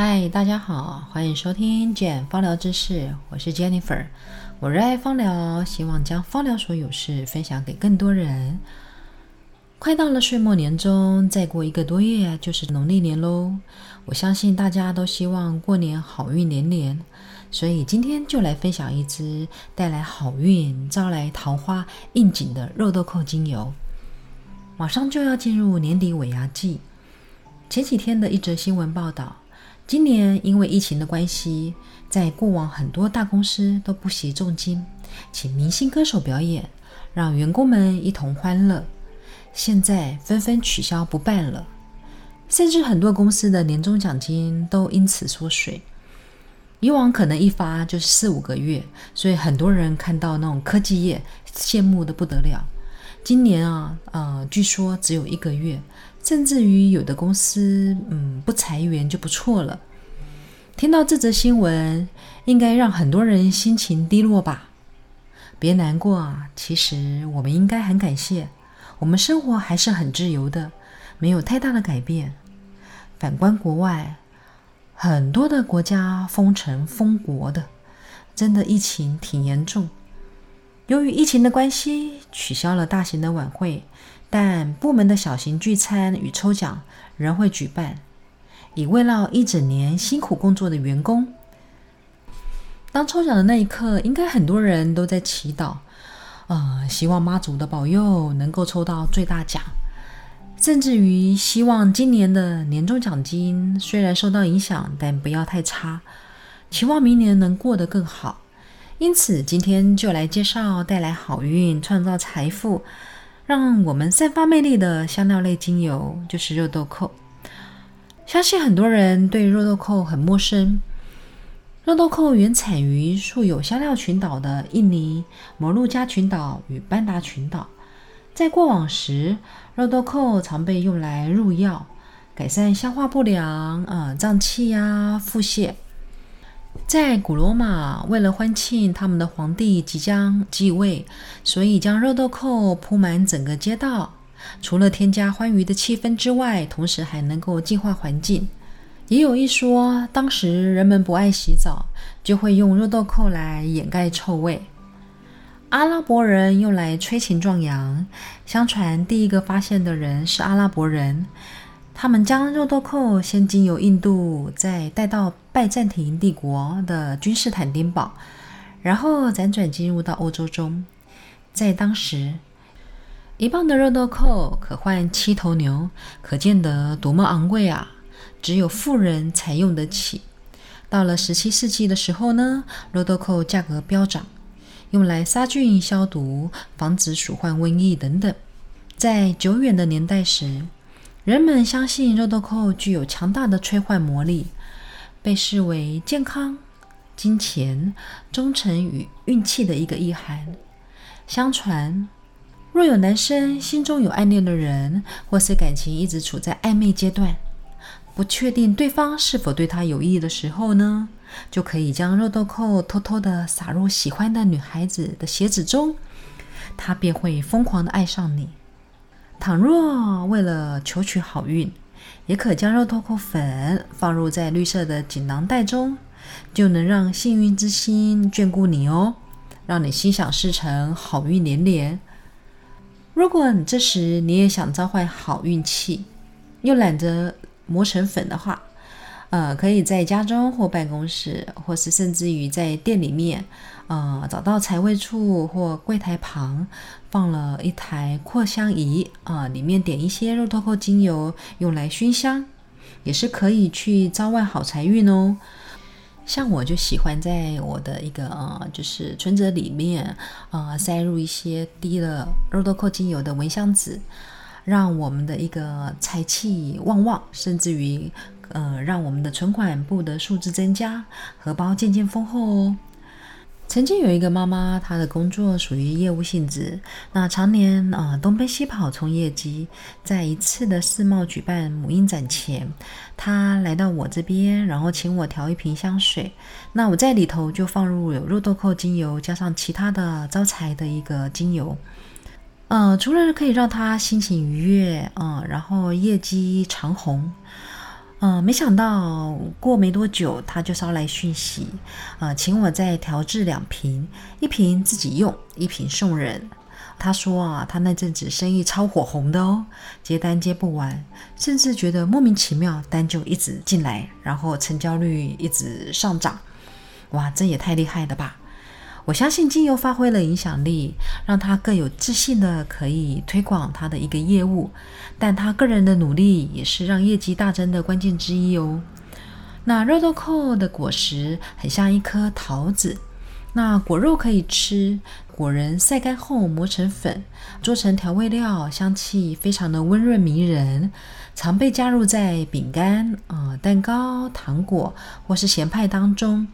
嗨，大家好，欢迎收听简芳疗知识，我是 Jennifer，我热爱芳疗，希望将芳疗所有事分享给更多人。快到了岁末年终，再过一个多月就是农历年喽。我相信大家都希望过年好运连连，所以今天就来分享一支带来好运、招来桃花应景的肉豆蔻精油。马上就要进入年底尾牙季，前几天的一则新闻报道，今年因为疫情的关系，在过往很多大公司都不惜重金请明星歌手表演，让员工们一同欢乐。现在纷纷取消不办了，甚至很多公司的年终奖金都因此缩水。以往可能一发就是四五个月，所以很多人看到那种科技业羡慕的不得了。今年啊，呃，据说只有一个月，甚至于有的公司，嗯，不裁员就不错了。听到这则新闻，应该让很多人心情低落吧？别难过啊，其实我们应该很感谢。我们生活还是很自由的，没有太大的改变。反观国外，很多的国家封城封国的，真的疫情挺严重。由于疫情的关系，取消了大型的晚会，但部门的小型聚餐与抽奖仍会举办，以慰劳一整年辛苦工作的员工。当抽奖的那一刻，应该很多人都在祈祷。呃，希望妈祖的保佑能够抽到最大奖，甚至于希望今年的年终奖金虽然受到影响，但不要太差，期望明年能过得更好。因此，今天就来介绍带来好运、创造财富、让我们散发魅力的香料类精油，就是肉豆蔻。相信很多人对肉豆蔻很陌生。肉豆蔻原产于素有香料群岛的印尼摩鹿加群岛与班达群岛。在过往时，肉豆蔻常被用来入药，改善消化不良、啊胀气呀、腹泻。在古罗马，为了欢庆他们的皇帝即将继位，所以将肉豆蔻铺满整个街道。除了添加欢愉的气氛之外，同时还能够净化环境。也有一说，当时人们不爱洗澡，就会用肉豆蔻来掩盖臭味。阿拉伯人用来催情壮阳。相传第一个发现的人是阿拉伯人，他们将肉豆蔻先经由印度，再带到拜占庭帝国的君士坦丁堡，然后辗转进入到欧洲中。在当时，一磅的肉豆蔻可换七头牛，可见得多么昂贵啊！只有富人才用得起。到了十七世纪的时候呢，肉豆蔻价格飙涨，用来杀菌、消毒、防止鼠患、瘟疫等等。在久远的年代时，人们相信肉豆蔻具有强大的催化魔力，被视为健康、金钱、忠诚与运气的一个意涵。相传，若有男生心中有暗恋的人，或是感情一直处在暧昧阶段，不确定对方是否对他有意的时候呢，就可以将肉豆蔻偷偷的撒入喜欢的女孩子的鞋子中，她便会疯狂的爱上你。倘若为了求取好运，也可将肉豆蔻粉放入在绿色的锦囊袋中，就能让幸运之星眷顾你哦，让你心想事成，好运连连。如果你这时你也想召唤好运气，又懒得。磨成粉的话，呃，可以在家中或办公室，或是甚至于在店里面，呃，找到财位处或柜台旁放了一台扩香仪，啊，里面点一些肉豆蔻精油用来熏香，也是可以去招万好财运哦。像我就喜欢在我的一个呃，就是存折里面，呃，塞入一些滴了肉豆蔻精油的蚊香纸。让我们的一个财气旺旺，甚至于，呃，让我们的存款簿的数字增加，荷包渐渐丰厚哦。曾经有一个妈妈，她的工作属于业务性质，那常年啊东奔西跑冲业绩。在一次的世贸举办母婴展前，她来到我这边，然后请我调一瓶香水。那我在里头就放入有肉豆蔻精油，加上其他的招财的一个精油。呃，除了可以让她心情愉悦，嗯，然后业绩长红，嗯，没想到过没多久，他就捎来讯息，呃，请我再调制两瓶，一瓶自己用，一瓶送人。他说啊，他那阵子生意超火红的哦，接单接不完，甚至觉得莫名其妙，单就一直进来，然后成交率一直上涨。哇，这也太厉害了吧！我相信精油发挥了影响力，让他更有自信的可以推广他的一个业务。但他个人的努力也是让业绩大增的关键之一哦。那肉豆蔻的果实很像一颗桃子，那果肉可以吃，果仁晒干后磨成粉，做成调味料，香气非常的温润迷人，常被加入在饼干、啊蛋糕、糖果或是咸派当中。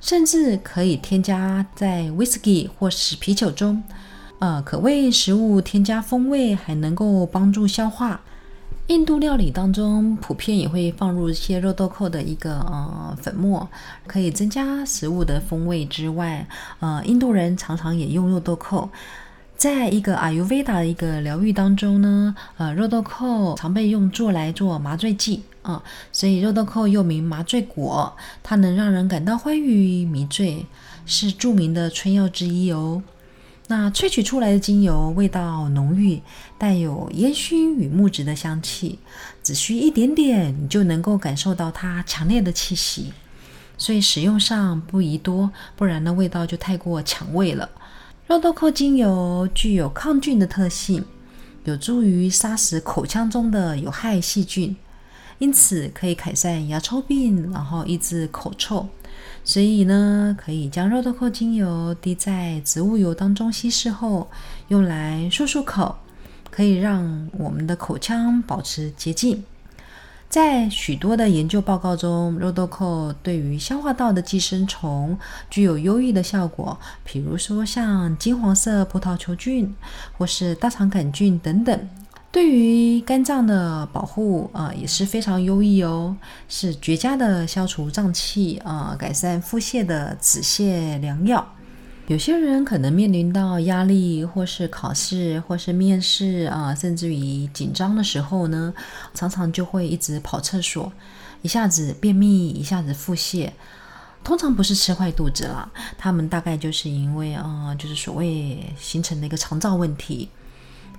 甚至可以添加在 whisky 或是啤酒中，呃，可为食物添加风味，还能够帮助消化。印度料理当中普遍也会放入一些肉豆蔻的一个呃粉末，可以增加食物的风味之外，呃，印度人常常也用肉豆蔻。在一个阿尤维达的一个疗愈当中呢，呃，肉豆蔻常被用作来做麻醉剂啊，所以肉豆蔻又名麻醉果，它能让人感到欢愉迷醉，是著名的春药之一哦。那萃取出来的精油味道浓郁，带有烟熏与木质的香气，只需一点点，你就能够感受到它强烈的气息，所以使用上不宜多，不然呢味道就太过抢味了。肉豆蔻精油具有抗菌的特性，有助于杀死口腔中的有害细菌，因此可以改善牙周病，然后抑制口臭。所以呢，可以将肉豆蔻精油滴在植物油当中稀释后，用来漱漱口，可以让我们的口腔保持洁净。在许多的研究报告中，肉豆蔻对于消化道的寄生虫具有优异的效果，比如说像金黄色葡萄球菌或是大肠杆菌等等。对于肝脏的保护啊也是非常优异哦，是绝佳的消除胀气啊、改善腹泻的止泻良药。有些人可能面临到压力，或是考试，或是面试啊，甚至于紧张的时候呢，常常就会一直跑厕所，一下子便秘，一下子腹泻。通常不是吃坏肚子了，他们大概就是因为啊，就是所谓形成的一个肠燥问题。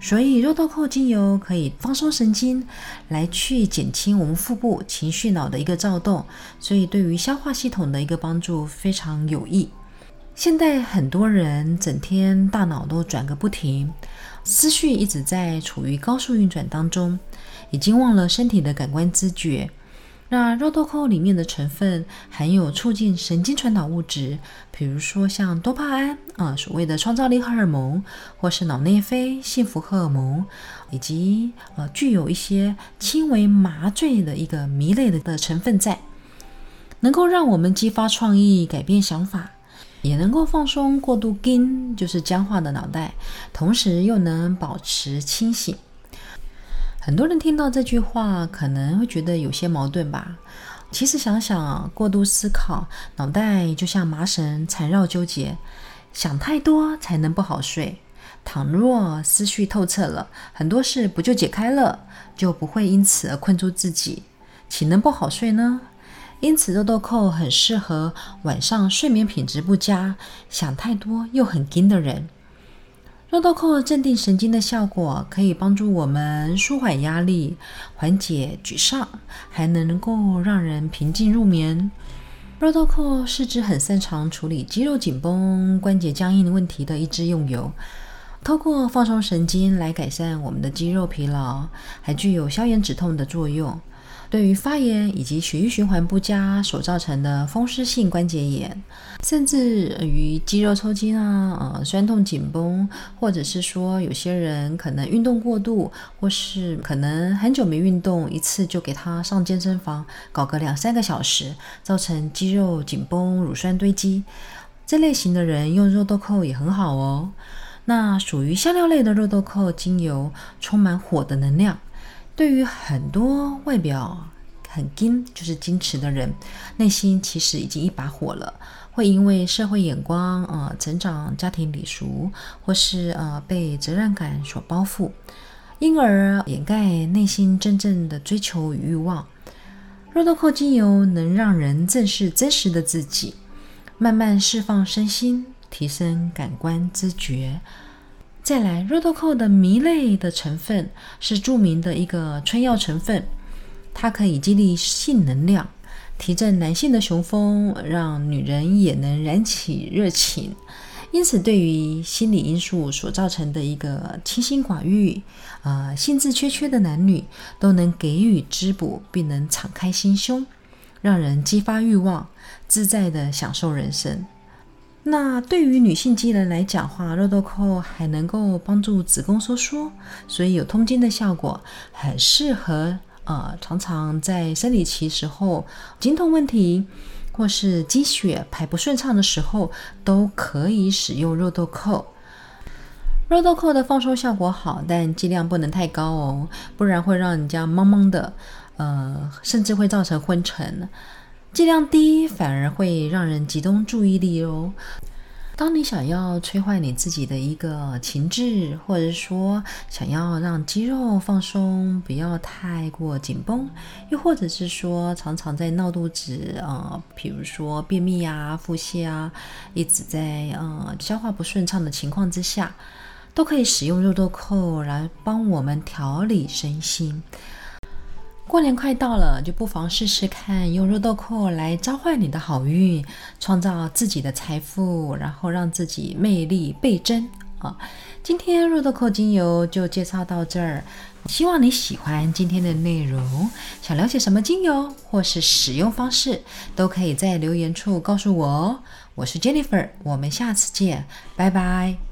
所以肉豆蔻精油可以放松神经，来去减轻我们腹部情绪脑的一个躁动，所以对于消化系统的一个帮助非常有益。现在很多人整天大脑都转个不停，思绪一直在处于高速运转当中，已经忘了身体的感官知觉。那肉豆蔻里面的成分含有促进神经传导物质，比如说像多巴胺啊，所谓的创造力荷尔蒙，或是脑内啡、幸福荷尔蒙，以及呃具有一些轻微麻醉的一个迷类的的成分在，能够让我们激发创意、改变想法。也能够放松过度筋，就是僵化的脑袋，同时又能保持清醒。很多人听到这句话，可能会觉得有些矛盾吧？其实想想，过度思考，脑袋就像麻绳缠绕纠结，想太多才能不好睡。倘若思绪透彻了，很多事不就解开了，就不会因此而困住自己，岂能不好睡呢？因此，肉豆蔻很适合晚上睡眠品质不佳、想太多又很惊的人。肉豆蔻镇定神经的效果可以帮助我们舒缓压力、缓解沮丧，还能够让人平静入眠。肉豆蔻是指很擅长处理肌肉紧绷、关节僵硬问题的一支用油，透过放松神经来改善我们的肌肉疲劳，还具有消炎止痛的作用。对于发炎以及血液循环不佳所造成的风湿性关节炎，甚至于肌肉抽筋啊、呃酸痛紧绷，或者是说有些人可能运动过度，或是可能很久没运动，一次就给他上健身房搞个两三个小时，造成肌肉紧绷、乳酸堆积，这类型的人用肉豆蔻也很好哦。那属于香料类的肉豆蔻精油，充满火的能量。对于很多外表很矜，就是矜持的人，内心其实已经一把火了，会因为社会眼光、呃，成长家庭礼俗，或是呃被责任感所包覆，因而掩盖内心真正的追求与欲望。肉豆蔻精油能让人正视真实的自己，慢慢释放身心，提升感官知觉。再来，肉豆蔻的醚类的成分是著名的一个春药成分，它可以激励性能量，提振男性的雄风，让女人也能燃起热情。因此，对于心理因素所造成的一个清心寡欲、啊兴致缺缺的男女，都能给予滋补，并能敞开心胸，让人激发欲望，自在的享受人生。那对于女性肌人来讲话，肉豆蔻还能够帮助子宫收缩，所以有通经的效果，很适合呃常常在生理期时候经痛问题。或是积血排不顺畅的时候，都可以使用肉豆蔻。肉豆蔻的放松效果好，但剂量不能太高哦，不然会让人家懵懵的，呃，甚至会造成昏沉。剂量低反而会让人集中注意力哦。当你想要催坏你自己的一个情志，或者说想要让肌肉放松，不要太过紧绷，又或者是说常常在闹肚子啊，比如说便秘啊、腹泻啊，一直在呃消化不顺畅的情况之下，都可以使用肉豆蔻来帮我们调理身心。过年快到了，就不妨试试看用肉豆蔻来召唤你的好运，创造自己的财富，然后让自己魅力倍增啊！今天肉豆蔻精油就介绍到这儿，希望你喜欢今天的内容。想了解什么精油或是使用方式，都可以在留言处告诉我哦。我是 Jennifer，我们下次见，拜拜。